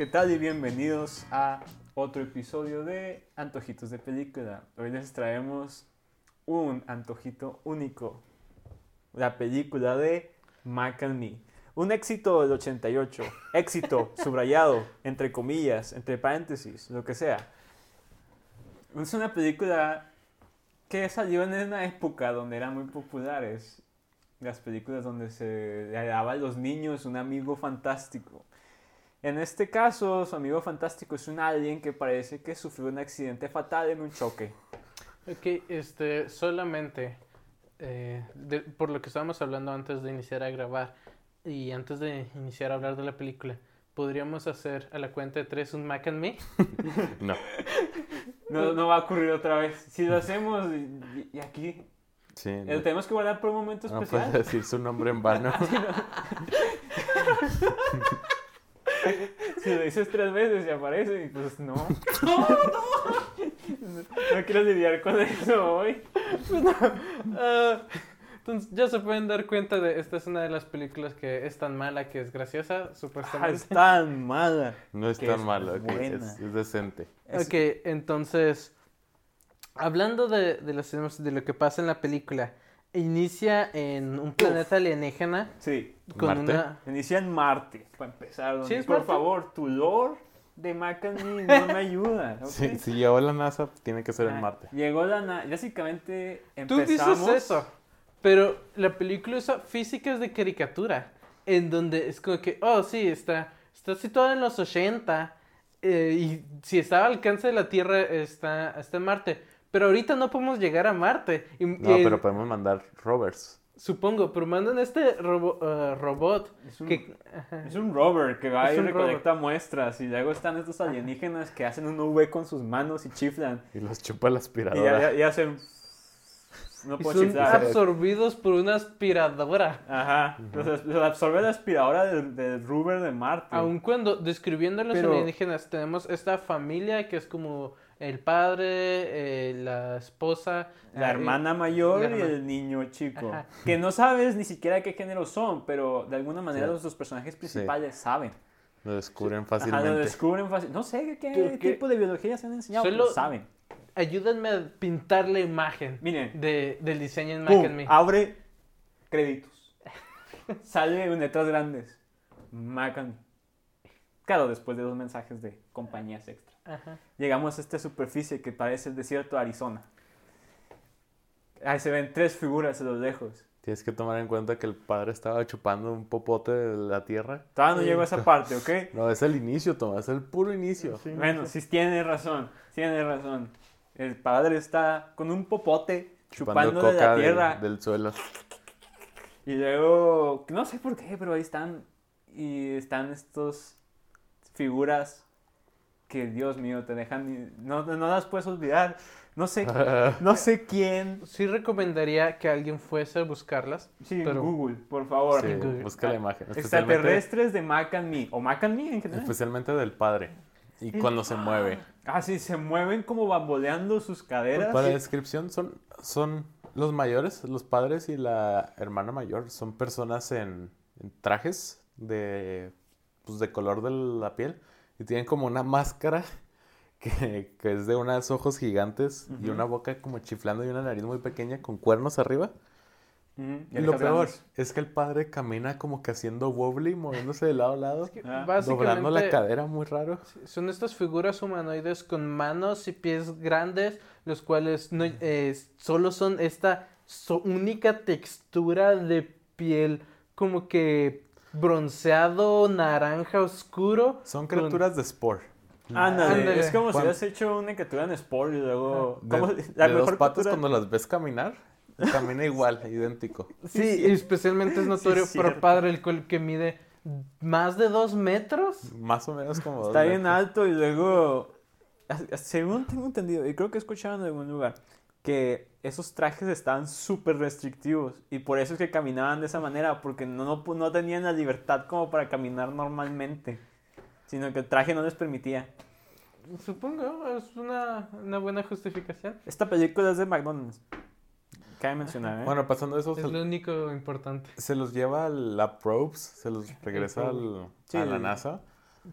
¿Qué tal y bienvenidos a otro episodio de Antojitos de Película? Hoy les traemos un antojito único, la película de Mac and Me. Un éxito del 88, éxito subrayado, entre comillas, entre paréntesis, lo que sea. Es una película que salió en una época donde eran muy populares las películas donde se le daba a los niños un amigo fantástico. En este caso, su amigo fantástico es un alien que parece que sufrió un accidente fatal en un choque. Ok, este, solamente eh, de- por lo que estábamos hablando antes de iniciar a grabar y antes de iniciar a hablar de la película, ¿podríamos hacer a la cuenta de tres un Mac and Me? No. No, no va a ocurrir otra vez. Si lo hacemos y, y aquí, Sí. lo No, tenemos que guardar por un momento no especial. puedes decir su nombre en vano. Si lo dices tres veces y aparece, y pues no. No, quiero lidiar con eso hoy. Ah, entonces ya se pueden dar cuenta de esta es una de las películas que es tan mala que es graciosa, Ah, supuestamente. es tan mala. No es Que tan es buena. es, es decente. Ok, entonces, hablando de, de, los temas- de lo que pasa en la película, inicia en un planeta alienígena Sí, con ¿Marte? una... inicia en Marte, para empezar. donde- ¿Sí es por Marte? favor, tu lore de Mac and Me no me ayuda. Si, si llegó la NASA, tiene que ser en Ah, Marte. Llegó la na- Básicamente Tú empezamos. dices eso, pero la película usa físicas de caricatura, en donde es como que, oh, sí, está, está situada en los 80, eh, y si estaba al alcance de la Tierra, está, está en Marte. Pero ahorita no podemos llegar a Marte. Y, No, y- pero podemos mandar rovers. Supongo, pero mandan este robo- eh, robot Es un, que... es un rover que va y recolecta muestras. Y luego están estos alienígenas que hacen un V con sus manos y chiflan. Y los chupa la Y aspiradora. ya- ya hacen. No y puedo son chiflar. absorbidos por una aspiradora. Ajá. Los, los absorbe la aspiradora del, del rover de Marte. Aun cuando describiendo a los Pero- alienígenas tenemos esta familia que es como el padre, eh, la esposa, La eh, hermana mayor la y hermana. el niño chico. Ajá. Que no sabes ni siquiera qué género son, pero de alguna manera Sí. los dos personajes principales saben. Lo descubren Ajá, lo fácilmente. descubren fácil. No sé qué, tipo de biología se han enseñado, Solo- pero saben. Ayúdenme a pintar la imagen Miren, de, del diseño en Mac Me. abre créditos. Sale en letras grandes. Mac and Me. Claro, después de dos mensajes de compañías extra. Ajá. Llegamos a esta superficie que parece el desierto de Arizona. Ahí se ven tres figuras a lo lejos. Tienes que tomar en cuenta que el padre estaba chupando un popote de la tierra. Todavía no Sí. llego a esa parte, ¿ok? No, es el inicio, Tomás, es el puro inicio. Sí, Bueno, sí tiene razón, tiene razón. El padre está con un popote chupando, de la tierra del suelo. y luego, no sé por qué, pero ahí están y están estos figuras que Dios mío te dejan, no, no las puedes olvidar. No sé, no sé quién. Sí recomendaría que alguien fuese a buscarlas. Sí, Pero- Google, por favor. Sí, Google. busca la imagen. Extraterrestres de Mac and Me o Mac and Me en general. especialmente del padre. Y cuando se mueve. Ah, sí, se mueven como bamboleando sus caderas. Para la descripción, son, son los mayores, los padres y la hermana mayor. Son personas en, en trajes de, pues, de color de la piel y tienen como una máscara que, que es de unos ojos gigantes y una boca como chiflando y una nariz muy pequeña con cuernos arriba. Y lo peor grandes. es que el padre camina como que haciendo wobbly, moviéndose de lado a lado, Ah, doblando la cadera muy raro. son estas figuras humanoides con manos y pies grandes, los cuales no, eh, solo son esta so- única textura de piel como que bronceado, naranja oscuro. Son con- criaturas de Spore. Ándale, Ándale. es como si hubieras hecho una captura en Sport y luego... De, ¿cómo? de La dos mejor patas cuando las ves caminar, camina igual, idéntico. Sí, y especialmente es notorio es por padre el cual que mide más de dos metros. Más o menos como dos Está bien metros. alto y luego... Según tengo entendido, y creo que he escuchado en algún lugar, que esos trajes estaban súper restrictivos y por eso es que caminaban de esa manera, porque no, no, no tenían la libertad como para caminar normalmente, sino que el traje no les permitía. Supongo, es una, una buena justificación. Esta película es de McDonald's. Cabe mencionar, ¿eh? Bueno, pasando eso, Es se, lo único importante. se los lleva a la probes, se los regresa al- Sí, a la NASA.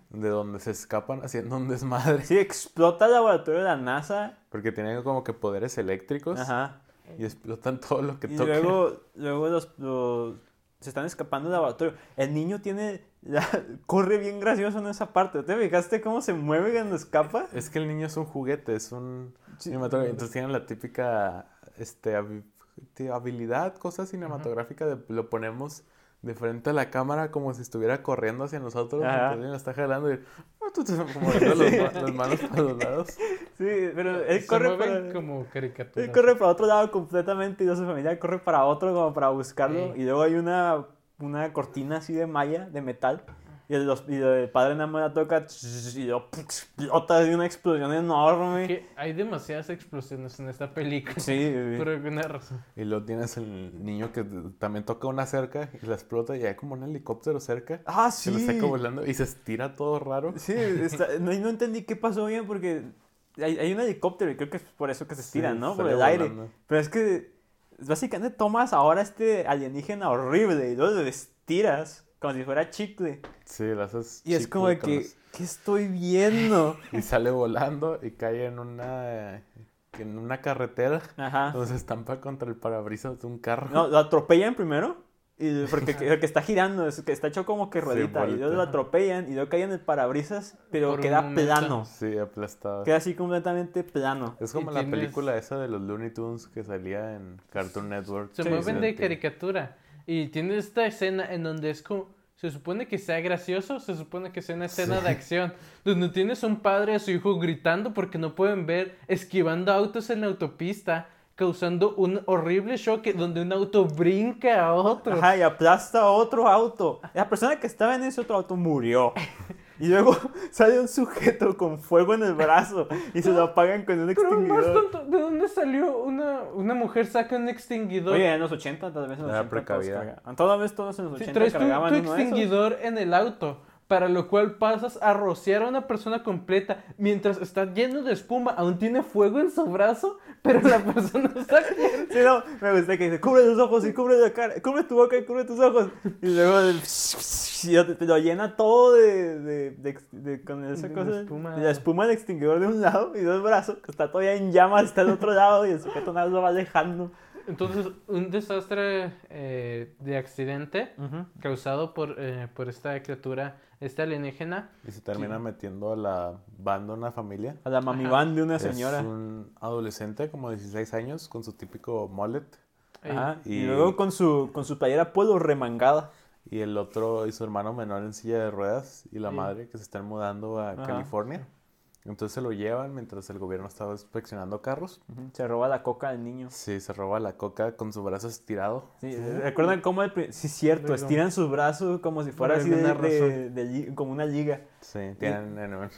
De donde se escapan haciendo un desmadre. Sí, explota el laboratorio de la NASA. Porque tienen como que poderes eléctricos Ajá. y explotan todo lo que Y toquen. luego, luego los, los- se están escapando del laboratorio. El niño tiene. la- corre bien gracioso en esa parte. ¿Te fijaste cómo se mueve cuando escapa? Es que el niño es un juguete, es un Sí. cinematográfico. Entonces tienen la típica este, habilidad, cosa cinematográfica de lo ponemos de frente a la cámara como si estuviera corriendo hacia nosotros. Entonces alguien lo está jalando y como moviendo los las manos para los lados. Sí, pero él Se corre para. como caricaturas. Él corre para otro lado completamente y su familia corre para otro como para buscarlo. Sí. Y luego hay una, una cortina así de malla, de metal. Y el, los- y el padre nada más la toca y explota de una explosión enorme. Que hay demasiadas explosiones en esta película. Sí, Por alguna razón. Y luego tienes el niño que también toca una cerca y la explota y hay como un helicóptero cerca. Ah, sí. saca volando y se estira todo raro. Sí, está- no, no entendí qué pasó bien porque hay, hay un helicóptero y creo que es por eso que se estiran, Sí, ¿no? Por el aire. volando. Pero es que básicamente tomas ahora este alienígena horrible y luego lo estiras como si fuera chicle. Sí, lo haces Y es como de que, los- ¿qué estoy viendo? Y sale volando y cae en una, en una carretera Ajá. donde se estampa contra el parabrisas de un carro. No, lo atropellan primero. Y porque que, que está girando, es que está hecho como que Sí, ruedita. y luego lo atropellan y luego cae en el parabrisas, pero Por queda plano. Sí, aplastado. Queda así completamente plano. Es como la tienes- película esa de los Looney Tunes que salía en Cartoon Network. Se Sí, mueven de caricatura. Y tiene esta escena en donde es como. Se supone que sea gracioso, se supone que sea una escena de acción. Donde tienes un padre a su hijo gritando porque no pueden ver, esquivando autos en la autopista, causando un horrible choque donde un auto brinca a otro. Ajá, y aplasta a otro auto. La persona que estaba en ese otro auto murió. Y luego sale un sujeto con fuego en el brazo y se lo apagan con un Pero más extinguidor. tonto, ¿de dónde salió una, una mujer saca un extinguidor? Oye, en los 80, tal vez en los Era 80 todos precavida. cargaban. Toda vez todos en los Sí, 80 traes tu, cargaban tu esos. extinguidor en el auto, para lo cual pasas a rociar a una persona completa mientras está lleno de espuma, aún tiene fuego en su brazo, pero la persona está Sí, no, me gusta que dice, cubre tus ojos y cubre la cara, cubre tu boca y cubre tus ojos. Y luego el- lo, te lo llena todo de, de, de- de- con esa De cosa, la espuma. la espuma del extinguidor de un lado y dos brazos, que está todavía en llamas, está del otro lado y el sujeto nada lo va alejando. Entonces, un desastre eh, de accidente causado por, eh, por esta criatura, esta alienígena. Y se termina metiendo a la banda una familia. A la mami Ajá. de una señora. Es un adolescente como 16 años con su típico mullet. Ajá, y... Y- luego con su, con su playera polo remangada. Y el otro y su hermano menor en silla de ruedas. Y la Sí. madre que se están mudando a Ajá. California. Entonces se lo llevan mientras el gobierno estaba inspeccionando carros. Se roba la coca del niño. Sí, se roba la coca con su brazo estirado. Sí, ¿Recuerdan cómo el Sí, cierto, Pero- estiran sus brazos como si fuera así de, de- de como una liga. Sí, tienen, en un,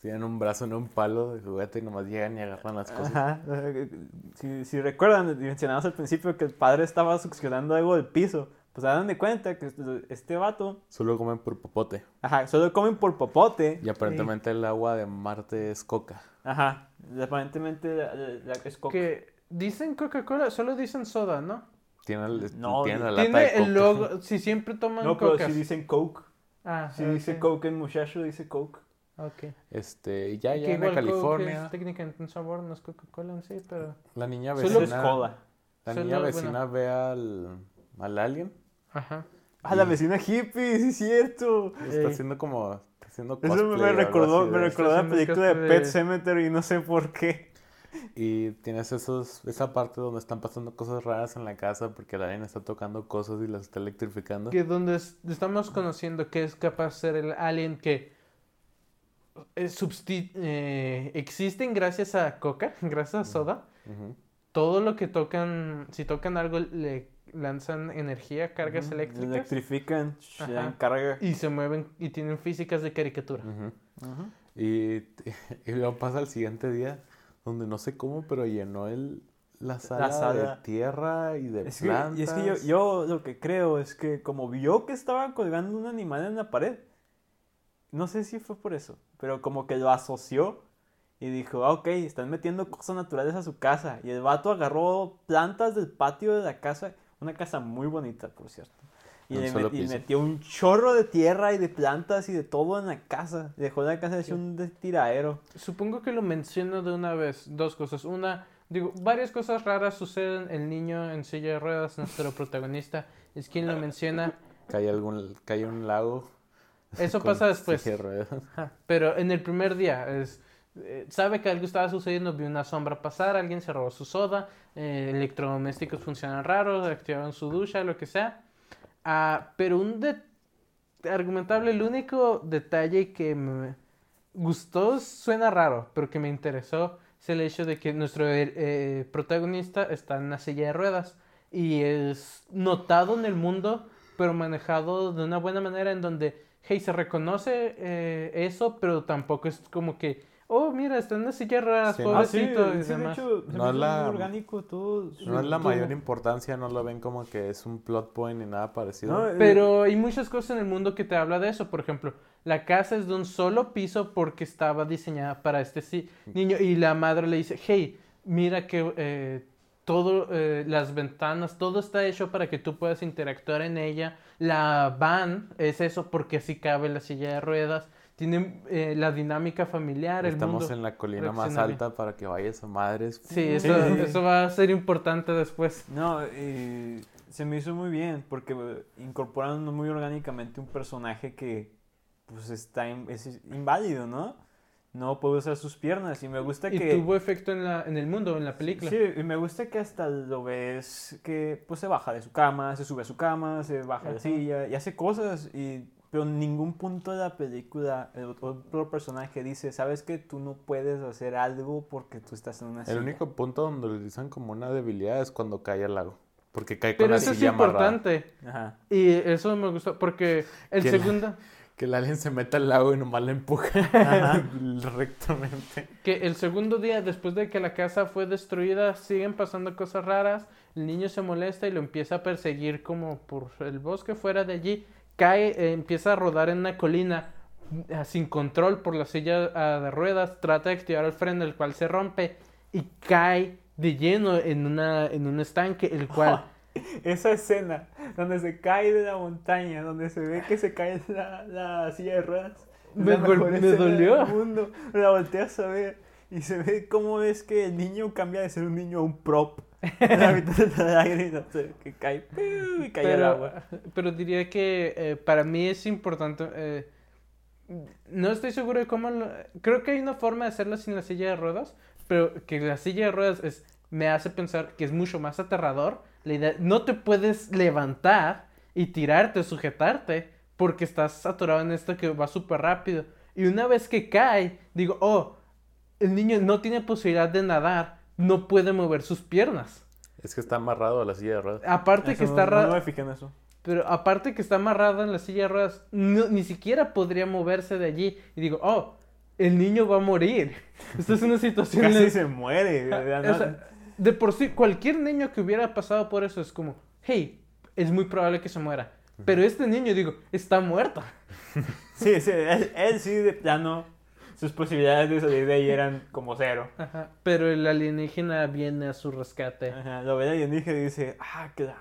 tienen un brazo en un palo de juguete y nomás llegan y agarran las cosas. Ajá. eh, Si, si recuerdan, mencionamos al principio que el padre estaba succionando algo del piso. Pues se dan de cuenta que este vato, Solo comen por popote. ajá, solo comen por popote. Y aparentemente el agua de Marte es coca. Ajá. Aparentemente la- la- la- es coca. que dicen Coca-Cola, solo dicen soda, ¿no? Tiene, el- No, tiene la lata Tiene de coca. el logo, si siempre toman No, pero Coca. si dicen Coke. Ah, Si ok, dice Coke el muchacho, dice Coke. ok. Este, ya Que llegan a igual Coke California. es técnicamente un sabor, no es Coca-Cola en sí, pero... La niña Solo Eso es vecina, cola. la Solo, niña bueno. vecina ve al, al alien. Ajá. Ah, la vecina hippie, sí es cierto. Está Ey. haciendo como, está haciendo Eso cosplay me, o me recordó, así me de- recordó la película de. Pet Cemetery y no sé por qué. Y tienes esos, esa parte donde están pasando cosas raras en la casa porque el alien está tocando cosas y las está electrificando. Que donde es- estamos conociendo que es capaz de ser el alien que eh, eh, existen gracias a Coca, gracias a soda. Ujú. Todo lo que tocan, si tocan algo, le lanzan energía, cargas eléctricas Electrifican, se Ajá. dan carga. y se mueven y tienen físicas de caricatura. Y, y luego pasa el siguiente día donde no sé cómo, pero llenó el, la sala, sala. de tierra y de Es que, plantas. y es que yo, yo lo que creo es que como vio que estaba colgando un animal en la pared, no sé si fue por eso, pero como que lo asoció y dijo, ah, ok, están metiendo cosas naturales a su casa. Y el vato agarró plantas del patio de la casa, una casa muy bonita, por cierto. Y, le met- metió un chorro de tierra y de plantas y de todo en la casa. Dejó la casa hecha un de- tiradero. Supongo que lo menciono de una vez. Dos cosas. Una, digo, varias cosas raras suceden. El niño en silla de ruedas, nuestro protagonista, es quien lo menciona. Cae, algún, cae un lago. Eso pasa después. silla de ruedas. Ajá, Pero en el primer día, es, eh, sabe que algo estaba sucediendo, vio una sombra pasar, alguien se robó su soda, eh, electrodomésticos funcionan raros, activaron su ducha, lo que sea. Ah, pero un de- argumentable, el único detalle que me gustó suena raro, pero que me interesó es el hecho de que nuestro eh, protagonista está en una silla de ruedas y es notado en el mundo, pero manejado de una buena manera en donde, hey, se reconoce eso, pero tampoco es como que, oh, mira, está en una silla ruedas, Sí, pobrecito, Ah, sí, y sí, de hecho, se No la- muy orgánico todo. No es la mayor importancia, no lo ven como que es un plot point ni nada parecido. No, eh, Pero hay muchas cosas en el mundo que te habla de eso. Por ejemplo, la casa es de un solo piso porque estaba diseñada para este sí- niño. Y la madre le dice, hey, mira que eh, todo, eh, las ventanas, todo está hecho para que tú puedas interactuar en ella. La van es eso porque así cabe la silla de ruedas. Tiene eh, la dinámica familiar, el Estamos mundo. en la colina más alta para que vayas a madres. Sí, eso, eso va a ser importante después. No, y se me hizo muy bien porque eh, incorporaron muy orgánicamente un personaje que pues está in- es inválido, ¿no? No puede usar sus piernas y me gusta Y que tuvo efecto en, la, en el mundo, en la película. Sí, y me gusta que hasta lo ves que pues se baja de su cama, se sube a su cama, se baja de la silla y hace cosas y pero en ningún punto de la película el otro personaje dice, "¿Sabes que tú no puedes hacer algo porque tú estás en una silla?" El único punto donde lo utilizan como una debilidad es cuando cae al lago. Porque cae con Pero la eso es silla amarrada. importante. Ajá. Y eso me gustó porque el Que la- segundo, Que el alien se meta al lago y nomás la empuja rectamente. que el segundo día después de que la casa fue destruida siguen pasando cosas raras, el niño se molesta y lo empieza a perseguir como por el bosque fuera de allí, cae, eh, empieza a rodar en una colina ah, sin control por la silla ah, de ruedas, trata de activar el freno el cual se rompe y cae de lleno en una en un estanque el cual Esa escena donde se cae de la montaña, donde se ve que se cae la, la silla de ruedas. Me la mejor me dolió. del mundo. La volteas a ver y se ve cómo es que el niño cambia de ser un niño a un prop. En la mitad del aire y no sé, que cae y cae al pero, agua. pero diría que eh, para mí es importante. eh, no estoy seguro de cómo. lo- creo que hay una forma de hacerlo sin la silla de ruedas, pero que la silla de ruedas es, me hace pensar que es mucho más aterrador. La idea, no te puedes levantar y tirarte, sujetarte, porque estás atorado en esto que va súper rápido. Y una vez que cae, digo, oh, el niño no tiene posibilidad de nadar, no puede mover sus piernas. Es que está amarrado a la silla de ruedas. Aparte Eso que no- está no, me fijé en eso. pero aparte que está amarrada en la silla de ruedas, no- ni siquiera podría moverse de allí. Y digo, oh, el niño va a morir. Esta es una situación... Casi se muere. ¿verdad? O sea, de por sí, cualquier niño que hubiera pasado por eso es como, hey, es muy probable que se muera. Pero este niño, digo, está muerto. Sí, sí, él, él sí de plano, sus posibilidades de salir de ahí eran como cero. Ajá, Pero el alienígena viene a su rescate. Ajá, lo ve el alienígena y dice, ah, que la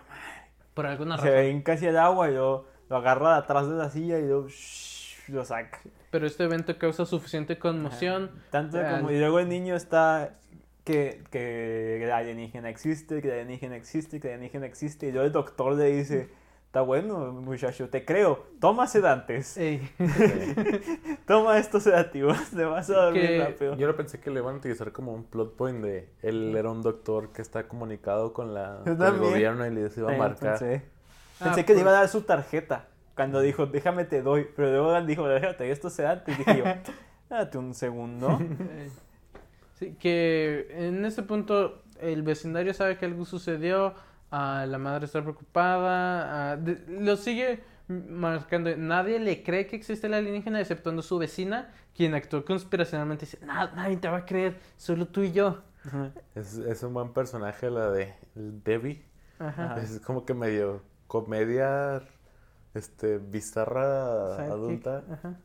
Por alguna Se razón. ven casi al agua y luego lo agarra de atrás de la silla y luego shh, lo saca. Pero este evento causa suficiente conmoción. Tanto Ah, como... Y luego el niño está... Que, que el alienígena existe, que el alienígena existe, que el alienígena existe. Y luego el doctor le dice, está bueno, muchacho, te creo. Toma sedantes. Ey, Toma estos sedativos. Te vas a dormir Que- rápido. Yo lo pensé que lo iban a utilizar como un plot point de él era un doctor que está comunicado con, la, con el gobierno y les iba a marcar. Pensé, Ah, Pensé que le pues- iba a dar su tarjeta. Cuando dijo, déjame te doy. Pero luego dijo, déjate estos sedantes. Dije yo, date un segundo. Sí, que en este punto el vecindario sabe que algo sucedió, ah, la madre está preocupada, de- lo sigue marcando. Nadie le cree que existe el alienígena exceptuando su vecina, quien actuó conspiracionalmente. Dice, "Na- nadie te va a creer, solo tú y yo. Es, es un buen personaje la de Debbie. Ajá. Es como que medio comedia este bizarra Sidekick, adulta. ajá.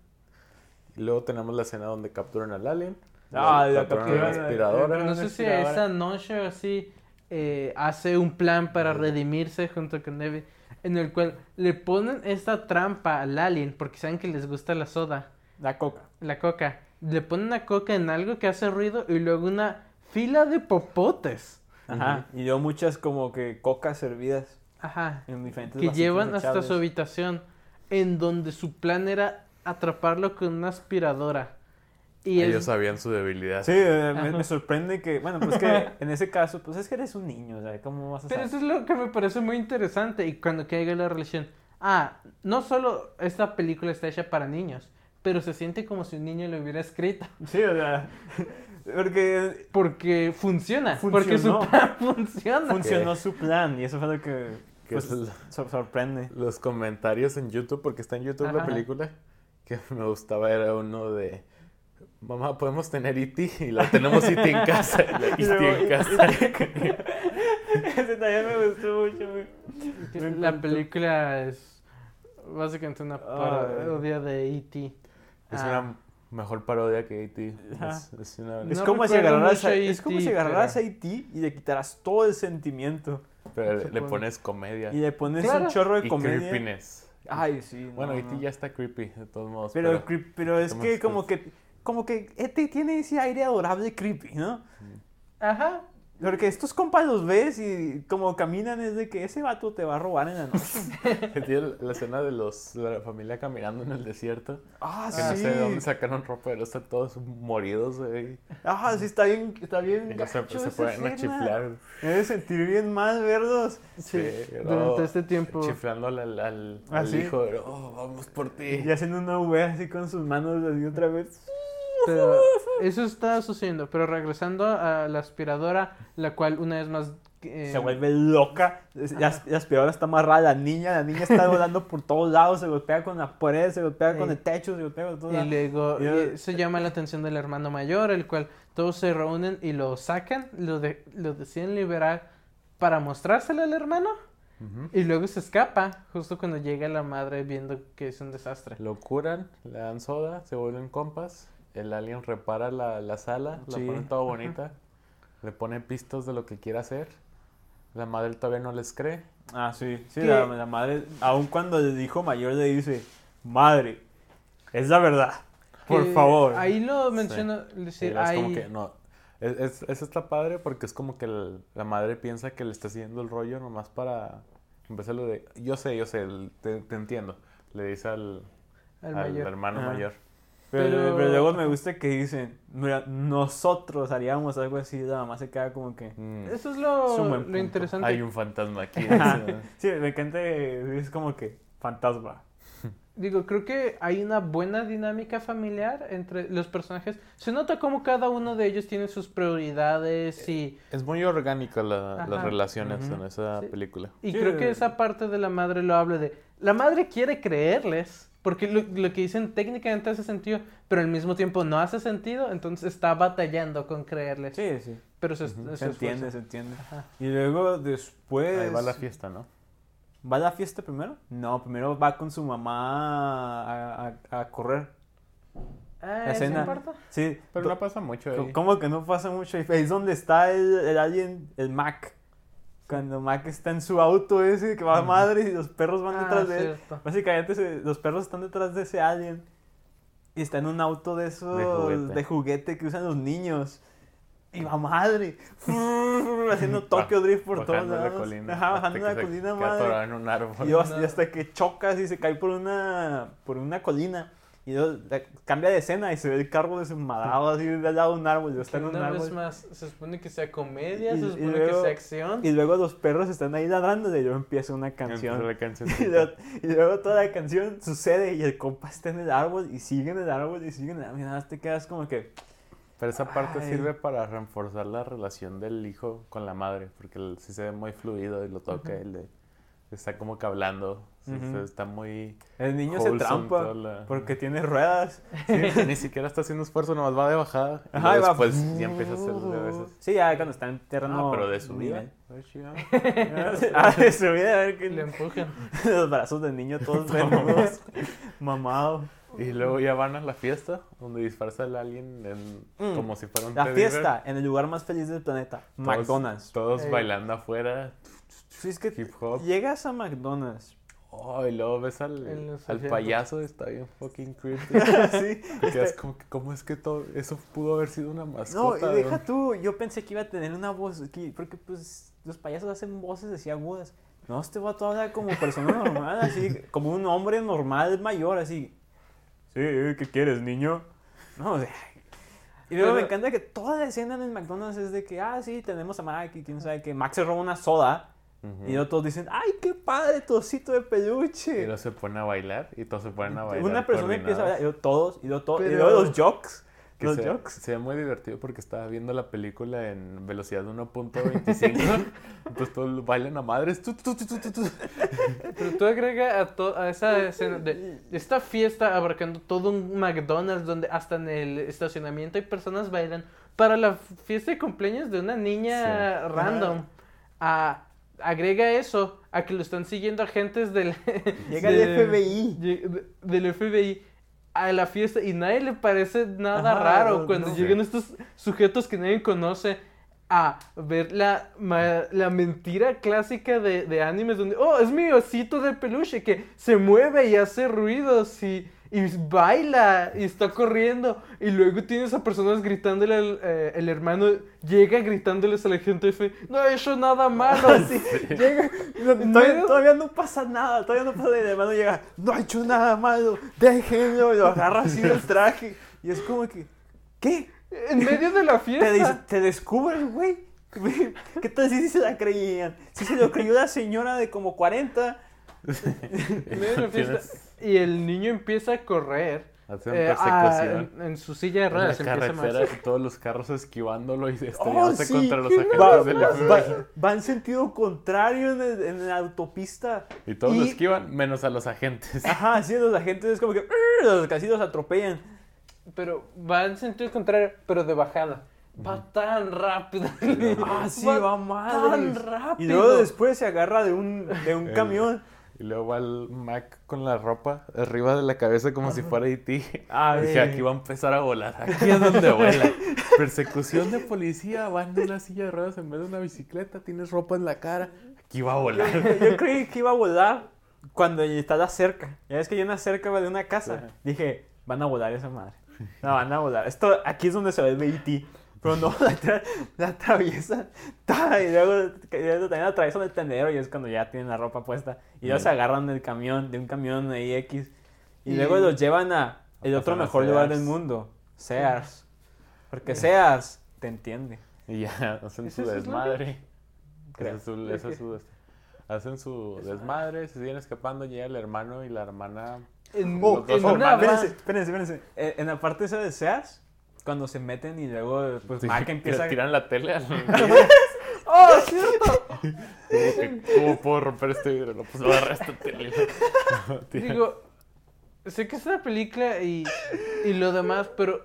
Y luego tenemos la escena donde capturan al alien. Ah, la capturan a capturan, la aspiradora. No sé si esa noche o así eh, hace un plan para redimirse junto con Debbie. en el cual le ponen esta trampa al alien porque saben que les gusta la soda, La coca. la coca. Le ponen una coca en algo que hace ruido y luego una fila de popotes. Ajá. Y luego muchas como que cocas servidas Ajá. en diferentes Que llevan hasta su habitación en donde su plan era atraparlo con una aspiradora. Y Ellos es- sabían su debilidad. Sí, me, sorprende que, bueno, pues que en ese caso, pues es que eres un niño, o sea, ¿cómo vas a Pero saber? eso es lo que me parece muy interesante. Y cuando caiga la relación, ah, no solo esta película está hecha para niños, pero se siente como si un niño lo hubiera escrito. Sí, o sea, porque Porque funciona. Porque su Funcionó. plan funciona. funcionó su plan y eso fue lo que Que pues, el- sorprende. Los comentarios en YouTube, porque está en YouTube la Ajá. película, que me gustaba era uno de... Mamá, ¿podemos tener E.T.? Y la tenemos E.T. en casa. Y la en casa. Ese también me gustó mucho, güey. La película es básicamente una parodia de E E.T. Es Ah. una mejor parodia que E.T. Es, es una... Es No como si agarraras a, es como si E.T., agarraras pero- a E.T. y le quitaras todo el sentimiento Pero le pones comedia. y le pones Claro. un chorro de Y comedia. creepiness. Ay, sí. Bueno, no, E.T. no. ya está creepy, de todos modos. Pero, Pero, pero es que como que como que E.T. tiene ese aire adorable creepy, ¿no? Ajá. Porque estos compas los ves y como caminan es de que ese vato te va a robar en la noche. tiene la escena de los de la familia caminando en el desierto. Ah, Que no sí. sé de dónde sacaron ropa, pero están todos moridos, güey. Ah, sí, está bien, está bien. Y no se, pueden a chiflar. Me debe sentir bien mal verlos. Sí. pero Durante este tiempo. Chiflándole al, al, ¿Ah, al sí? hijo. de, Oh, vamos por ti. Y hacen una V así con sus manos así otra vez. Pero eso está sucediendo. Pero regresando a la aspiradora, la cual una vez más. eh, Se vuelve loca. La, la aspiradora está amarrada a la niña. La niña está volando por todos lados. Se golpea con la pared, se golpea con Sí. el techo, se golpea con todo. Y luego Y- eh, se llama la atención del hermano mayor, el cual todos se reúnen y lo sacan, lo, de- lo deciden liberar para mostrárselo al hermano. Y luego se escapa, justo cuando llega la madre viendo que es un desastre. Lo curan, le dan soda, se vuelven compas. El alien repara la, la sala, Sí. la pone toda bonita. Le pone pistas de lo que quiere hacer. La madre todavía no les cree. Ah, sí. Sí, la, la madre, aun cuando el hijo mayor le dice, madre, es la verdad. Por favor. Ahí lo menciona, es Y decir, es como que no. Es, es- eso está padre porque es como que el- la madre piensa que le está haciendo el rollo nomás para empezar lo de. Yo sé, yo sé, el- te, te entiendo. Le dice al, al al mayor. hermano Ajá. mayor. Pero, Pero- pero luego me gusta que dicen, mira, nosotros haríamos algo así. La mamá se queda como que... Mm, Eso es lo, interesante. Hay un fantasma aquí. Sí, me encanta, es como que fantasma. Digo, creo que hay una buena dinámica familiar entre los personajes. Se nota como cada uno de ellos tiene sus prioridades y, Es muy orgánica la- las relaciones en esa Sí. película. y Sí. creo que esa parte de la madre lo habla de... La madre quiere creerles, porque lo, lo que dicen técnicamente hace sentido, pero al mismo tiempo no hace sentido, entonces está batallando con creerles. Sí, sí. Pero se, Ujú. se Se entiende, se entiende. Ajá. Y luego después... Ahí va la fiesta, ¿no? ¿Va a la fiesta primero? No, primero va con su mamá a, a- a correr. Ah, La ¿eso escena. importa? Sí, Pero no pasa mucho ahí. ¿Cómo que no pasa mucho? Ahí es donde está el, el alien, el Mac. Cuando Mac está en su auto ese que va a madre y los perros van Ah, detrás de él. cierto. Básicamente se- los perros están detrás de ese alien. Y está en un auto de esos de juguete. juguete, que usan los niños. Y va madre. haciendo Tokyo Drift por todos Bajando la lados. colina. Ajá, hasta bajando la se colina, queda madre. en un árbol. Y, y hasta que chocas y se cae por una, por una colina. Y luego cambia de escena y se ve el carro desmadrado así de al lado de un árbol. y está en un Una vez más, se supone que sea comedia, Y- se supone luego- que sea acción. Y luego los perros están ahí ladrando y luego empieza una canción. Empieza la canción. Y luego, y luego toda la canción sucede y el compa está en el árbol y sigue en el árbol y sigue en el árbol. Y nada más te quedas como que... Pero esa parte Ay. sirve para reforzar la relación del hijo con la madre, porque él sí se ve muy fluido y lo toca y le está como que hablando. Sí, Ujú. Está muy... El niño se trampa la- porque tiene ruedas. Ni siquiera está haciendo esfuerzo, nomás va de bajada. Y Ajá, y luego va- después ya empieza a hacer de veces. Sí, ya cuando está en terreno... No, pero de su vida. nivel. ah, de su vida, a ver Le qué... empujan. Los brazos del niño todos venudos, mamado. Y luego ya van a la fiesta, donde disfraza el alien en- Mm. como si fuera un La teddy bear. fiesta en el lugar más feliz del planeta, Todos- McDonald's. Todos Ey. bailando afuera, Sí, es que hip hop. llegas a McDonald's. Oh, y luego ves al, al payaso, está bien fucking creepy. sí, Te quedas este- como ¿cómo es que todo eso pudo haber sido una No, mascota? y deja ¿no? tú, yo pensé que iba a tener una voz aquí, porque pues los payasos hacen voces así agudas. No, este vato habla como persona normal, así, como un hombre normal mayor, así. Sí, ¿qué quieres, niño? No, o sea, Y luego Pero- me encanta que toda la escena en el McDonald's es de que, ah, sí, tenemos a Mac y quién sabe que Max se roba una soda. Y luego todos dicen, ay, qué padre, tu osito de Y peluche. luego se pone a bailar y todos se ponen a bailar. Una persona empieza a bailar, y luego todos, y luego todos, y luego los jokes. Que Los se, jokes. se ve muy divertido porque estaba viendo la película en velocidad de 1.25. entonces todos bailan a madres. Tu, tu, tu. Pero tú agrega a, a esa escena de esta fiesta abarcando todo un McDonald's donde hasta en el estacionamiento hay personas bailan para la fiesta de cumpleaños de una niña Sí. random. A- agrega eso a que lo están siguiendo agentes del Llega el FBI. de- del FBI a la fiesta y nadie le parece nada Ajá, raro no, cuando no. llegan estos sujetos que nadie conoce a ver la, ma- la mentira clásica de, de animes donde, oh, es mi osito de peluche que se mueve y hace ruidos y, y baila y está corriendo y luego tienes a personas gritándole al eh, el hermano, llega gritándoles a la gente F, no ha hecho nada malo. Sí, llega, no, ¿En todavía, no pasa nada, todavía no pasa nada. Y el hermano llega, no ha hecho nada malo, déjenlo, y lo agarra así del traje. Y es como que, ¿qué? En medio de la fiesta. Te, descubren, güey. ¿Qué tal si se la creían? Si se lo creyó la señora de como 40. En medio de la fiesta, Tienes- Y el niño empieza a correr. Hacen eh, persecución. en, en su silla de en la ruedas empieza a carretera marchar. y todos los carros esquivándolo y Oh, estrellándose sí, contra los agentes va, del va- FBI. va en sentido contrario en, el- en la autopista. Y todos lo y- esquivan, menos a los agentes. Ajá, sí, los agentes es como que los casi los atropellan. Pero va en sentido contrario, pero de bajada. Va tan rápido. Ah, sí, va madre. Tan rápido. Y luego después se agarra de un, de un El- camión. Y luego va el Mac con la ropa arriba de la cabeza como si fuera E.T. Ah, Dije, aquí va a empezar a volar. Aquí es donde vuela. Persecución de policía. Va en una silla de ruedas en vez de una bicicleta. Tienes ropa en la cara. Aquí va a Yo, volar. yo creí que iba a volar cuando está la cerca. Ya ves que hay una cerca de una casa. Dije, van a volar esa madre. No, van a volar. Esto, aquí es donde se ve el. Pero no, la, tra- la atraviesan. ta, Y luego, también atraviesan el tendedero y es cuando ya tienen la ropa puesta. Y luego Mm. se agarran del camión, de un camión ahí X. Y, Y- luego los llevan a el otro mejor lugar Sears. del mundo. Sears. Porque Sears te entiende. Y ya hacen ¿Es su desmadre. Creo. Es su- ¿De ese es su des- Hacen su desmadre, se siguen escapando, llega el hermano y la hermana. En, Oh, en una espérense, espérense, espérense. Eh, En la parte esa de Sears, cuando se meten y luego pues Sí, que empieza tiran la tele al ¡Oh, cierto! ¿Cómo puedo romper este vidrio? No, pues agarra esta tele. Digo, sé que es una película y, y lo demás, pero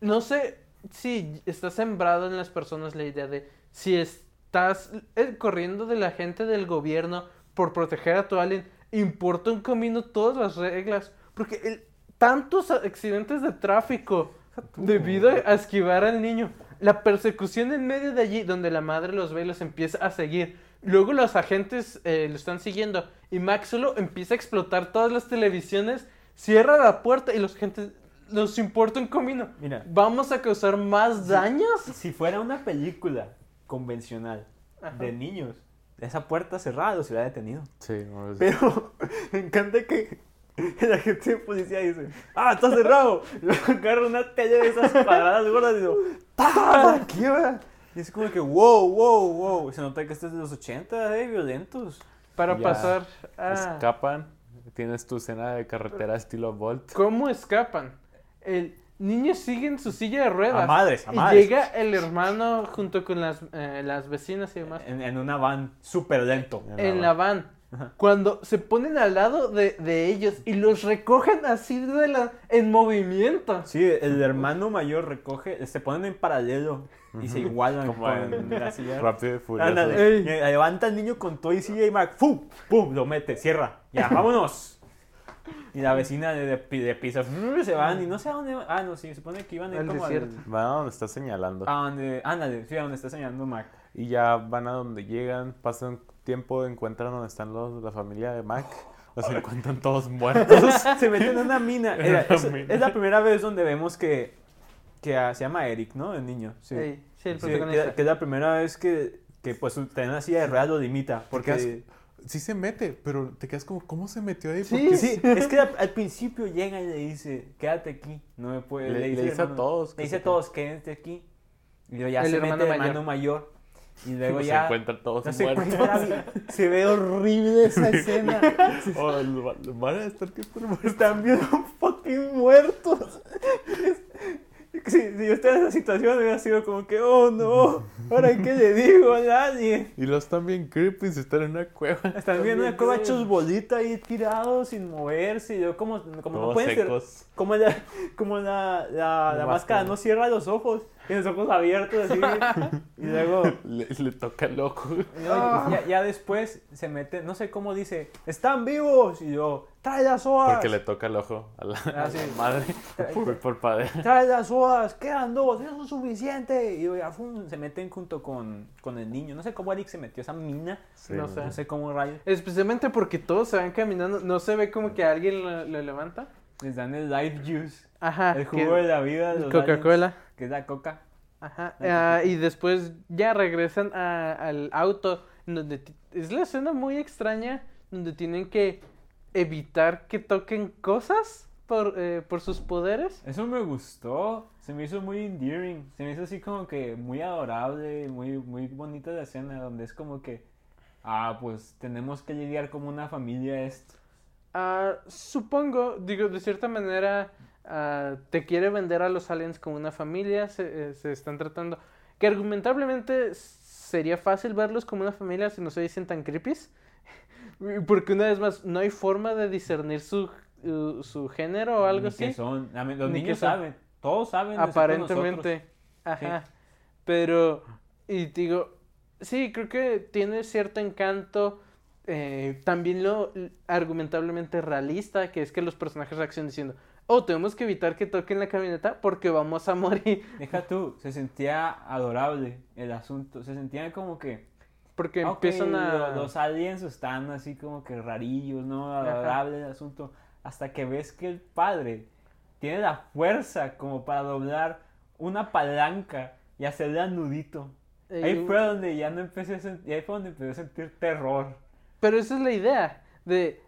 no sé si está sembrado en las personas la idea de si estás eh, corriendo de la gente del gobierno por proteger a tu alien, importa un camino todas las reglas, porque el, tantos accidentes de tráfico debido a esquivar al niño, la persecución en medio de allí, donde la madre los ve y los empieza a seguir. Luego los agentes eh, lo están siguiendo y Max solo empieza a explotar todas las televisiones, cierra la puerta y los agentes nos importa un comino. Mira. ¿Vamos a causar más daños? Si fuera una película convencional Ajá. de niños, esa puerta cerrada los hubiera detenido. Sí, no, es- Pero me encanta que el agente de policía dice, ¡ah, está cerrado! Y luego agarra una tele de esas cuadradas gordas y digo, ¡tá! ¡Aquí va! Y es como que, wow, wow, wow. Se nota que este es de los 80, eh, violentos. Para Ya. pasar a... escapan. Tienes tu escena de carretera estilo Volt. ¿Cómo escapan? El niño sigue en su silla de ruedas. A madres, a y madres. llega el hermano junto con las, eh, las vecinas y demás. En, en una van súper lento. en la van. Cuando se ponen al lado de, de ellos y los recogen así de la, en movimiento. Sí, el hermano mayor recoge, se ponen en paralelo y se igualan Como con en la silla. Rápido y Furioso. Levanta al niño con todo y silla y Mac, ¡fum! ¡pum! Lo mete, cierra. Ya, vámonos. Y la vecina de, de, de pizza se van y no sé a dónde. Ah, no, sí, se supone que iban a ir Al como al- desierto. Van a donde está señalando. a donde, ándale, sí, a donde está señalando Mac. Y ya van a donde llegan, pasan tiempo, encuentran donde están los, la familia de Mac. Los encuentran todos muertos. se meten en una mina. En Era- una es, mina. es la primera vez donde vemos que, que ah, se llama Eric, ¿no? El niño. Sí. Sí, sí, el Sí, que, protagonista. que es la primera vez que, que pues tener una silla de ruedas lo limita. Porque quedas- Sí se mete, pero te quedas como, ¿cómo se metió ahí? Sí, Porque Sí, es que al, principio llega y le dice, quédate aquí, no me puede. Le- le el dice a todos Le dice a todos, quédense aquí. Y luego ya El se hermano mete el mayor. hermano mayor. Y luego se ya. encuentran todos no se, muertos. encuentra- se ve horrible esa escena. Oh, van a estar que. Están bien fucking muertos. Si, si yo estuviera en esa situación, hubiera sido como que, oh no, ¿ahora qué le digo a nadie? Y los están bien creepy, se están en una cueva. Están viendo una También cueva hechos bolita ahí tirados sin moverse. Y yo, como, como no pueden ser. Como la, como la, la, la máscara. no cierra los ojos, tiene los ojos abiertos así. y luego, Le, le toca el ojo. y luego ya, ya después se mete, no sé cómo dice, ¡están vivos! Y yo, ¡trae las sodas! Porque le toca el ojo a la, Ah, a la sí. madre por, por padre. ¡trae las sodas! ¡Quedan dos! ¡Eso es suficiente! Y ya fum, se meten junto con, con el niño. No sé cómo Eric se metió esa mina. No sé. No sé cómo rayos. Especialmente porque todos se van caminando. No se ve como que alguien lo, lo levanta. Les dan el life juice. Ajá. El que- jugo de la vida. Coca-Cola. Que es la coca. Ajá. La ah, y después ya regresan a- al auto. Donde es la escena muy extraña. Donde tienen que evitar que toquen cosas por, eh, por sus poderes. Eso me gustó, se me hizo muy endearing, se me hizo así como que muy adorable, muy, muy bonita la escena, donde es como que, ah, pues tenemos que lidiar como una familia esto. Ah, supongo, digo, de cierta manera, ah, te quiere vender a los aliens como una familia, se, eh, se están tratando, que argumentablemente sería fácil verlos como una familia si no se dicen tan creepies, porque una vez más, no hay forma de discernir su, uh, su género o algo Ni así. que son, mí- los Ni que niños son. saben, todos saben. Aparentemente. Ajá. Pero, y digo, sí, creo que tiene cierto encanto. eh, también lo argumentablemente realista, que es que los personajes reaccionan diciendo, oh, tenemos que evitar que toquen la camioneta porque vamos a morir. Deja tú, se sentía adorable el asunto, se sentía como que, Porque empiezan a... lo- los aliens están así como que rarillos, ¿no? Adorable el asunto, hasta que ves que el padre tiene la fuerza como para doblar una palanca y hacerle a nudito. eh, Ahí fue donde ya no empecé a sentir, ahí fue donde empecé a sentir terror. Pero esa es la idea de...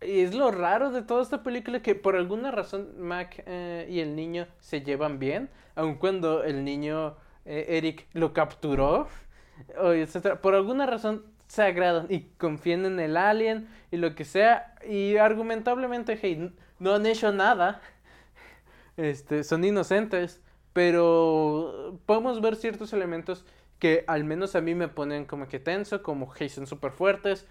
Y es lo raro de toda esta película que por alguna razón Mac eh, y el niño se llevan bien, aun cuando el niño eh, Eric lo capturó, o etcétera. Por alguna razón se agradan y confían en el alien y lo que sea y argumentablemente, hey, no han hecho nada, este, son inocentes, pero podemos ver ciertos elementos que al menos a mí me ponen como que tenso, como hey, son súper fuertes,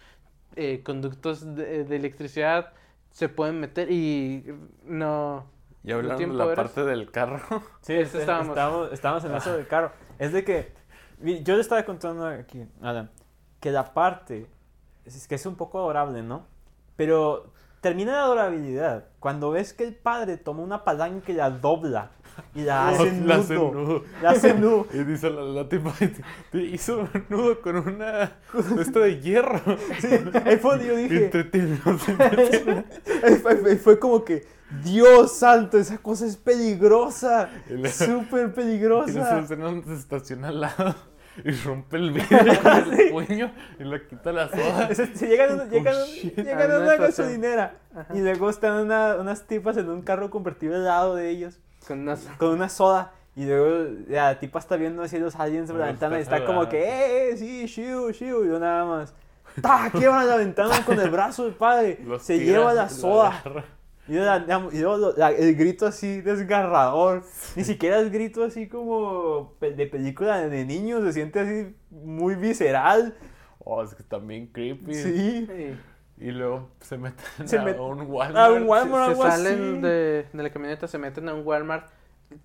eh, conductos de, de electricidad se pueden meter y no... Y hablando de la eres- parte del carro. Sí, es- estábamos. estábamos, estábamos en eso del carro. Es de que, yo le estaba contando aquí, Adam, que la parte, es que es un poco adorable, ¿no? Pero termina la adorabilidad cuando ves que el padre toma una palanca y la dobla y la hace La hace nudo. nudo. La hace nudo. Y dice la, la tipa, te hizo un nudo con una... Esto de hierro. Sí, ahí fue donde yo dije, Entretiene, ahí fue, fue como que, Dios santo, esa cosa es peligrosa, Y súper Y peligrosa. donde se estaciona al lado y rompe el vidrio con el puño y le quita la soda. Se, llegan, a una- llegan, a- Oh, shit. llegan A una gasolinera y luego están una- unas tipas en un carro convertible al lado de ellos Con una soda y luego la tipa está viendo así los aliens por la ventana y está como que ¡eh, eh, sí, shiu, shiu! Y yo nada más ¡ta! Quiebra la ventana con el brazo del padre Los se lleva la soda agarra. y luego, la- y luego lo- el grito así desgarrador ni siquiera el grito así como de película de niños se siente así muy visceral Oh, es que bien creepy. sí Sí. Y luego se meten Se a met- un Walmart. a un Walmart. se algo salen así. de, de la camioneta, se meten a un Walmart.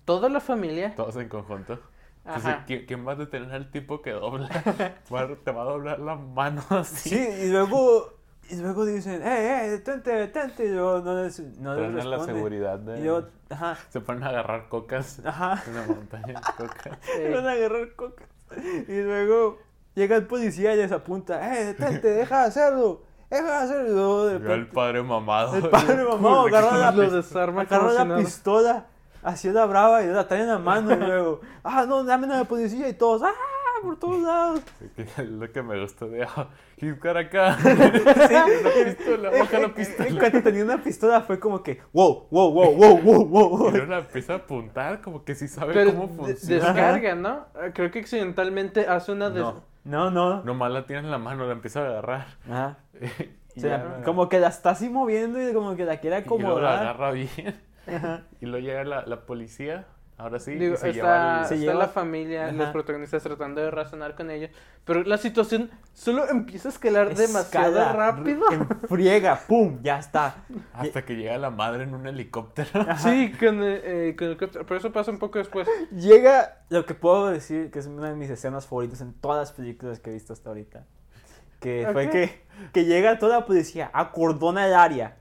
Toda la familia. Todos en conjunto. Ajá. Entonces, ¿quién, va a detener al tipo que dobla? Te va a doblar la mano así. Sí, y luego Y luego dicen, ¡eh, eh, detente, detente! Y luego no les, no les Traen a la responde. seguridad Y de... luego, ajá, Se ponen a agarrar cocas ajá. en la montaña de cocas. Eh, Van a agarrar cocas. Y luego llega el policía y les apunta, ¡eh, detente, deja de hacerlo! ¡Deja de hacerlo! Y luego de Vio al repente, padre mamado. el padre mamado agarra la, lo pis- desarma la pistola, hacia la brava y la trae en la mano. Y luego, ¡ah, no, dame a la policía! Y todos, ¡ah, por todos lados! Lo que me gustó de... Oh, he's got a gun. Sí, la pistola, baja la pistola. En cuanto tenía una pistola fue como que, wow, wow, wow, wow, wow, wow. Y luego la empieza a apuntar como que sí sabe Pero cómo funciona. descarga, ¿no? Creo que accidentalmente hace una des... No, No, no. nomás la tiene en la mano, la empieza a agarrar. Ajá. O sea, como que la está así moviendo y como que la quiere y luego la acomodar. agarra bien. Ajá. Y luego llega la, la policía, ahora sí, Digo, se está, lleva al- Se está lleva- la familia, los Ajá. protagonistas tratando de razonar con ellos, pero la situación solo empieza a escalar demasiado Escala, rápido. En friega, pum, ya está. Hasta que llega la madre en un helicóptero. Sí, con, el- eh, con el helicóptero, pero eso pasa un poco después. Llega lo que puedo decir que es una de mis escenas favoritas en todas las películas que he visto hasta ahorita. Que fue Ok. que, que llega toda la policía, acordona el área.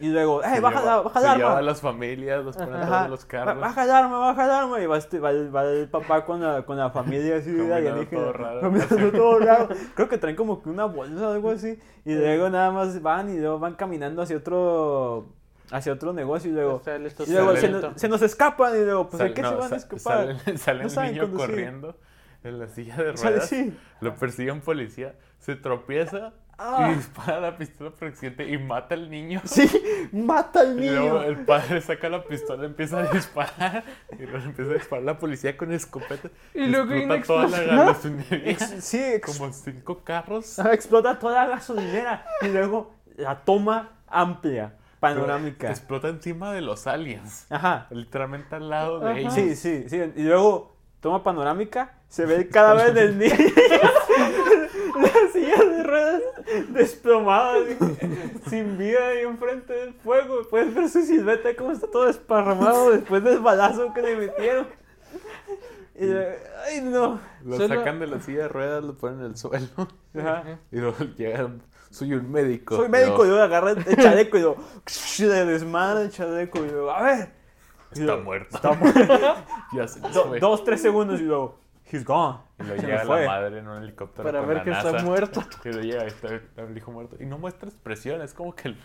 Y luego, ¡eh, baja, lleva- la, baja se el lleva a arma! las familias, los ponen en los carros. Baja el arma, baja el arma. Y va, este, va, el, va el papá con la, con la familia así Caminando alienígena. todo raro. Caminando todo raro. Creo que traen como que una bolsa o algo así. Y luego nada más van y luego van caminando hacia otro hacia otro negocio y luego, O sea, el y luego se, nos, se nos escapan y luego, pues ¿de qué no, se van a escapar? Sale, sale No el niño conducir. corriendo en la silla de Sale ruedas. así. Lo persigue un policía, se tropieza Ah. y dispara la pistola por accidente y mata al niño. Sí, mata al Y luego niño. el padre saca la pistola, empieza a disparar. Y luego empieza a disparar la policía con escopeta. Y luego explota toda la gasolinera. Ex- sí, ex- Como cinco carros. Ajá, explota toda la gasolinera y luego la toma amplia, panorámica. Explota encima de los aliens. Ajá. Literalmente al lado de ellos. Sí, sí, sí. Y luego toma panorámica, se ve el cadáver del niño. ruedas desplomada, así, sin vida ahí enfrente del fuego. Puedes ver su silueta como está todo desparramado después del balazo que le metieron. Y, luego, ay, no. Lo Solo- sacan de la silla de ruedas, lo ponen en el suelo. Ajá. Y luego llegan. Soy un médico. Soy médico, y No, luego agarra el chaleco y luego le desmadra el chaleco y luego, a ver. Y Está muerto. Está muerto. Ya se Do- dos, tres segundos y luego, he's gone. Y me fue. la madre en un helicóptero. Para con ver la que está NASA. muerto. Y luego llega y está, está el hijo muerto. Y no muestra expresión, es como que. el-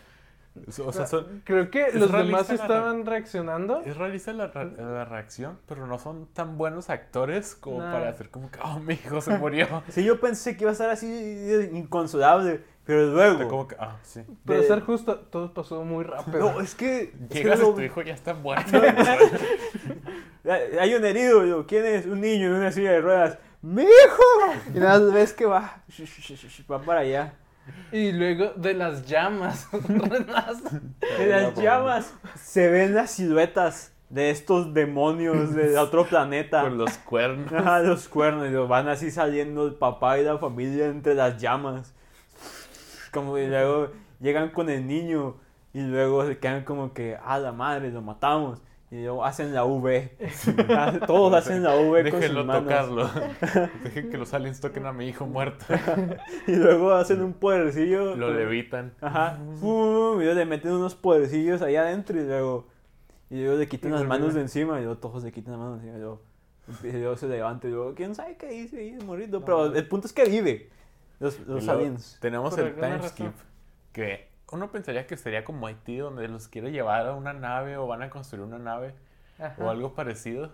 o sea, son, Creo que Es los demás la- estaban reaccionando. es realista la, la reacción, pero no son tan buenos actores como Nah. para hacer como que, oh, mi hijo se murió. Sí, yo pensé que iba a estar así inconsolable, pero Está luego... como que, ah, sí. Pero de- ser justo, todo pasó muy rápido. No, es que... es que Llegas y luego- tu hijo ya está muerto. Hay un herido, yo, ¿quién es? Un niño en una silla de ruedas. ¡Mi hijo! Y nada más ves que va, va para allá. Y luego de las llamas. En las llamas se ven las siluetas de estos demonios de otro planeta. Con los cuernos. Ajá, los cuernos, y van así saliendo el papá y la familia entre las llamas. Como y luego llegan con el niño y luego se quedan como que, ah, la madre, lo matamos. Y luego hacen la V. Todos hacen la V con Déjenlo sus manos. tocarlo. Dejen que los aliens toquen a mi hijo muerto. Y luego hacen un podercillo. Lo con- levitan. Ajá. Y luego le meten unos podercillos allá adentro y luego, y luego le quitan Y las manos de encima y luego todos le quitan las manos de encima y luego, y luego se levanta y luego, ¿quién sabe qué dice ahí, morrito? Pero el punto es que vive. Los, los aliens. Tenemos Por el time razón. skip. Que uno pensaría que sería como Haití, donde los quiere llevar a una nave o van a construir una nave Ajá. o algo parecido.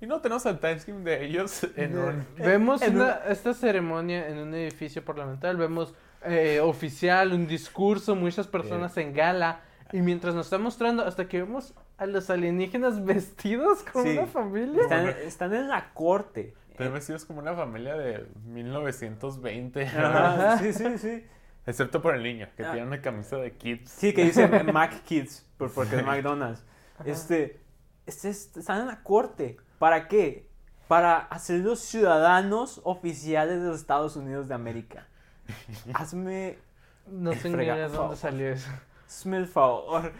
Y no tenemos el time skip de ellos en un. Vemos en una, esta ceremonia en un edificio parlamentario, vemos eh, oficial, un discurso, muchas personas en gala, y mientras nos está mostrando, hasta que vemos a los alienígenas vestidos como Sí. una familia. Están, están en la corte. Están vestidos como una familia de 1920. Ajá, Sí, sí, sí. Excepto por el niño, que Ah. tiene una camisa de kids. Sí, que dice Mac Kids, por, porque es McDonald's. Este, este, es- están en la corte. ¿Para qué? Para hacerlos ciudadanos oficiales de los Estados Unidos de América. Hazme, No sé ni Frega, de dónde salió eso. hazme el favor.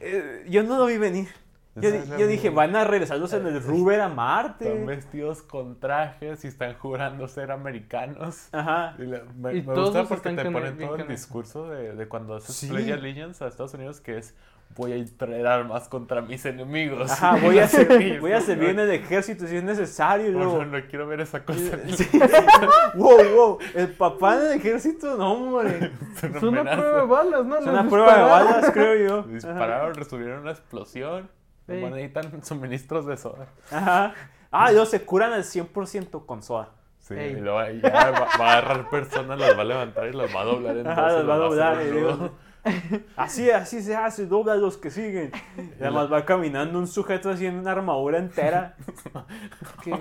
Eh, yo no lo vi venir. Yo, dije, van a regresarlos en el Ruber a Están Marte. vestidos con trajes y están jurando ser americanos. Ajá. Y la- me, Y me todos gusta porque están te ponen todo el discurso de, de cuando haces Sí. Play Allegiance a Estados Unidos que es voy a traer armas contra mis enemigos. Ajá, voy a, Sí, ser, voy a servir en el ejército si es necesario. y "No, luego- no, no quiero ver esa cosa. Sí. wow, wow. El papá en el ejército, no, hombre. Es una Es una amenaza. prueba de balas, ¿no? Es una prueba de balas, creo yo. Dispararon, recibieron una explosión. Sí. Bueno, necesitan suministros de soda. Ajá. Ah, ellos se curan al 100% con soda. Sí, Ey. y luego ahí ya va, va a agarrar personas, las va a levantar y las va a doblar en Ajá, las va a doblar. y Así, así se hace, dobla a los que siguen. Y además va caminando un sujeto en una armadura entera. Qué-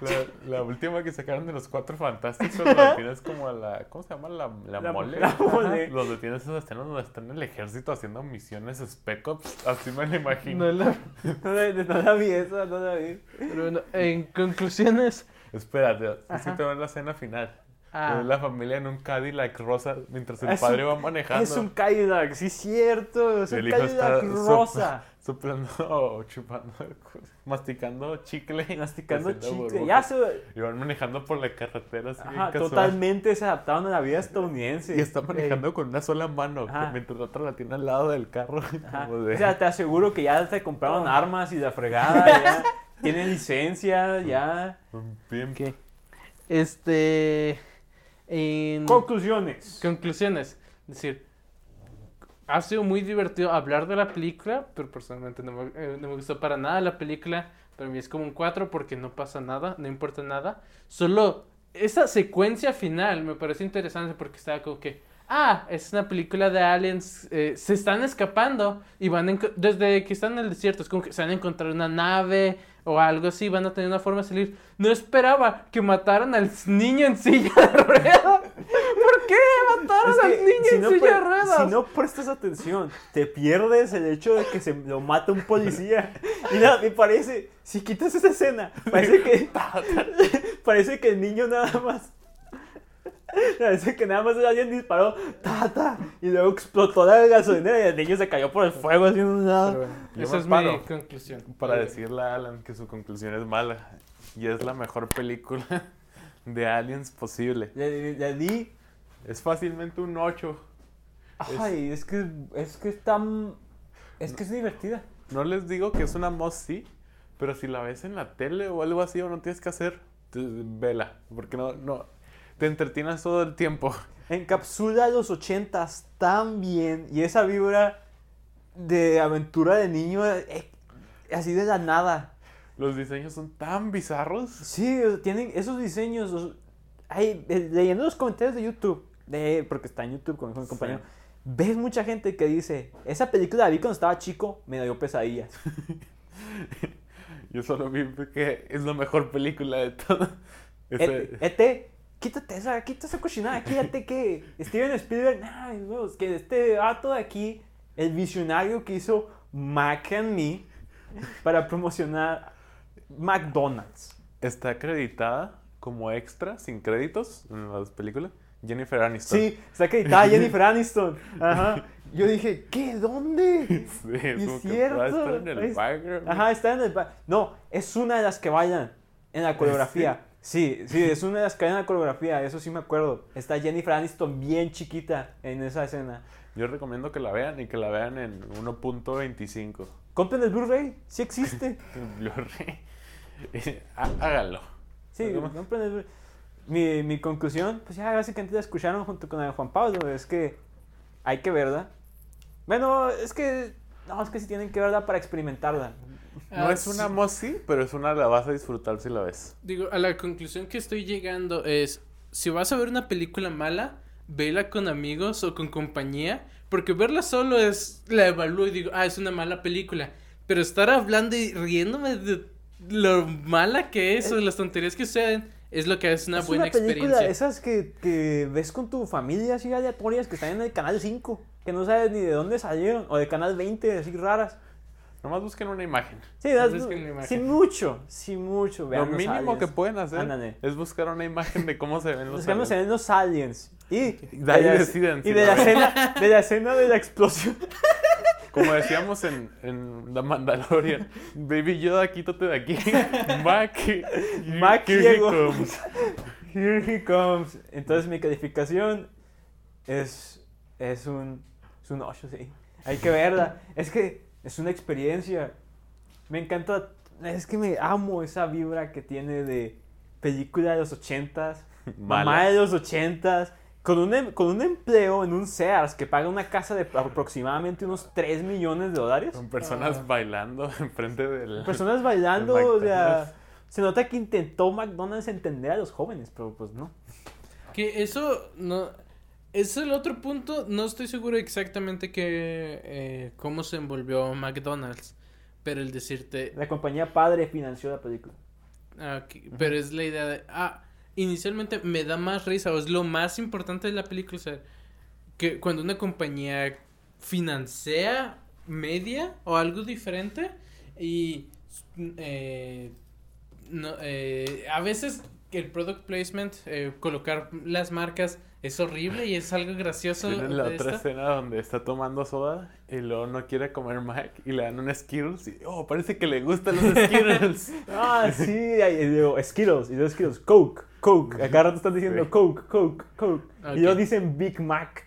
la, última que sacaron de los cuatro fantásticos, lo detienes como a la. ¿Cómo se llama? La, la, La- mole. la mole. Los detienes esas escenas donde están en el ejército haciendo misiones Spec Ops. Así me lo imagino. No la- No la, no la vi esa, no la vi. Pero bueno, en conclusiones. Espérate, es que Ajá. te ves la escena final. Ah, Es la familia en un Cadillac rosa mientras el Es padre un- va manejando. Es un Cadillac, sí, cierto. Es El un hijo está Cadillac rosa. Soplando chupando, masticando chicle. Masticando chicle. Ya se. Y van manejando por la carretera así Ajá, totalmente se adaptaron a la vida estadounidense. Y está manejando con una sola mano, Ajá. mientras la otra la tiene al lado del carro. Ajá. como de- O sea, te aseguro que ya te compraron armas y la fregada, ya tienen licencia, ya. bien. ok. Este. En Conclusiones. conclusiones. Es decir, ha sido muy divertido hablar de la película, pero personalmente no me, eh, no me gustó para nada la película. Para mí es como un 4 porque no pasa nada, no importa nada. Solo esa secuencia final me pareció interesante porque estaba como que, ah, es una película de aliens, eh, se están escapando y van enco- desde que están en el desierto, es como que se van a encontrar una nave o algo así, van a tener una forma de salir. No esperaba que mataran al niño en silla de ruedas. ¿Por qué mataron Es que al niño si en no silla de ruedas? Si no prestas atención, te pierdes el hecho de que se lo mata un policía. Y nada, me parece, si quitas esa escena, parece que parece que el niño nada más Parece que nada más alguien disparó, ta, ta, y luego explotó la gasolinera y el niño se cayó por el fuego así un lado. bueno, esa es mi conclusión. Para decirle a Alan que su conclusión es mala. Y es la mejor película de aliens posible. Le, le di, Es fácilmente un 8. ay, es que es que es tan, es que es divertida. No les digo que es una must sí, pero si la ves en la tele o algo así o no tienes que hacer, vela. Porque no, no, te entretienes todo el tiempo. Encapsula los ochentas tan bien y esa vibra de aventura de niño eh, así de la nada. Los diseños son tan bizarros. Sí, tienen esos diseños. los- ay, leyendo los comentarios de YouTube, de, porque está en YouTube con, mi Sí. compañero, ves mucha gente que dice: Esa película la vi cuando estaba chico, me dio pesadillas. Yo solo vi que es la mejor película de todo. Ese- E- ET, quítate esa, quítate esa cochinada, quítate que Steven Spielberg, ay, no, que este vato de aquí, el visionario que hizo Mac and Me para promocionar McDonald's. está acreditada como extra, sin créditos, en las películas. Jennifer Aniston. Sí, está acreditada Jennifer Aniston. Ajá. Yo dije, ¿qué? ¿Dónde? Sí, es es como que cierto. estar en el background. Ajá, está en el... ba- No, es una de las que bailan en la coreografía. Sí, sí, es una de las que bailan en la coreografía, eso sí me acuerdo. Está Jennifer Aniston bien chiquita en esa escena. Yo recomiendo que la vean y que la vean en 1.25. Compren el Blu-ray, sí existe. Blu-ray. Há- Háganlo. Sí, compren el Blu- mi, mi conclusión, pues ya básicamente la escucharon junto con la de Juan Pablo, es que hay que verla. Bueno, es que... No, es que sí tienen que verla para experimentarla. No Ah, es una sí. must pero es una la vas a disfrutar si la ves. Digo, a la conclusión que estoy llegando es, si vas a ver una película mala, vela con amigos o con compañía, porque verla solo es, la evalúo y digo, ah, es una mala película, pero estar hablando y riéndome de lo mala que es o de las tonterías que suceden, es lo que es una es buena una película experiencia. esas que, que ves con tu familia así aleatorias que están en el canal 5, que no sabes ni de dónde salieron, o de canal 20, así raras. Nomás busquen una imagen. Sí, das, Busquen la imagen. sin mucho, sin mucho. Lo vean mínimo que pueden hacer Ándale. es buscar una imagen de cómo se ven los aliens. en los aliens. Y De ahí la- deciden Y de la ven. escena, de la escena de la explosión. como decíamos en, en The Mandalorian, Baby Yoda, quítate de aquí. Mac, Mac here he ciego. comes. Here he comes. Entonces mi calificación es, es un, es un 8, sí. Hay que verla. Es que es una experiencia. Me encanta. Es que me amo esa vibra que tiene de película de los 80s. Mamá Mala. de los 80s. Con un, em- con un empleo en un Sears que paga una casa de aproximadamente unos 3 millones de dólares. Con personas Ah. bailando enfrente del... Personas bailando, o sea, se nota que intentó McDonald's entender a los jóvenes, pero pues no. Que eso no es el otro punto. No estoy seguro exactamente que eh, cómo se envolvió McDonald's, pero el decirte, La compañía padre financió la película. ah, que- pero es la idea de, ah, inicialmente me da más risa o es lo más importante de la película, o sea, que cuando una compañía financia media o algo diferente y eh, no, eh, a veces el product placement, eh, colocar las marcas es horrible y es algo gracioso. Tiene la de otra esta. escena donde está tomando soda y luego no quiere comer Mac y le dan un Skittles y, oh, parece que le gustan los Skittles. Ah, sí, ahí, y digo, Skittles, y luego Skittles, Coke, Coke. Acá rato están diciendo Sí. Coke, Coke, Coke. Ok. Y luego dicen Big Mac.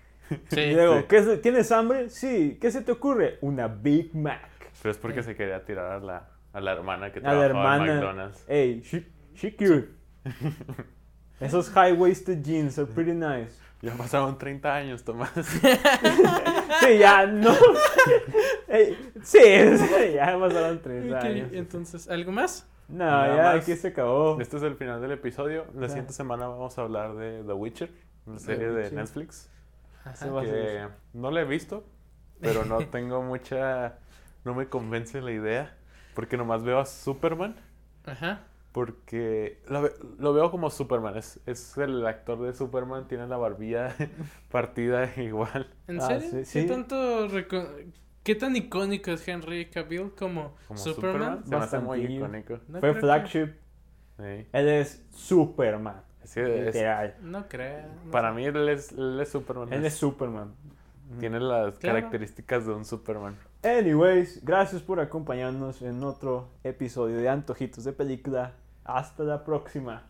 Sí. y luego, sí. ¿qué es- ¿tienes hambre? Sí. ¿Qué se te ocurre? Una Big Mac. Pero es porque se quería tirar a la, a la hermana que A la trabajaba en hermana. McDonald's. Hey, she, she cute. Esos high-waisted jeans are pretty nice. Ya pasaron 30 años, Tomás. Sí, ya, no. Sí, sí, ya pasaron tres Ok, años. entonces, ¿algo más? No, Nada ya más. aquí se acabó. Este es el final del episodio. La Ah. siguiente semana vamos a hablar de The Witcher, una serie de Witcher. Netflix. Se va a hacer Que no la he visto, pero no tengo mucha. No me convence la idea. Porque nomás veo a Superman. Ajá. Porque lo, ve- lo veo como Superman. Es, es el actor de Superman. Tiene la barbilla partida igual. ¿En Ah, serio? sí, ¿Qué sí. tanto ¿Qué tan icónico es Henry Cavill como, Como Superman? Superman. Se me hace muy icónico. No Fue que- flagship. Sí. Él es Superman. Es que es- Literal. No creo. no para sé. mí él es, él es Superman. Él es Superman. Tiene las Claro. características de un Superman. Anyways, gracias por acompañarnos en otro episodio de Antojitos de Película. Hasta la próxima.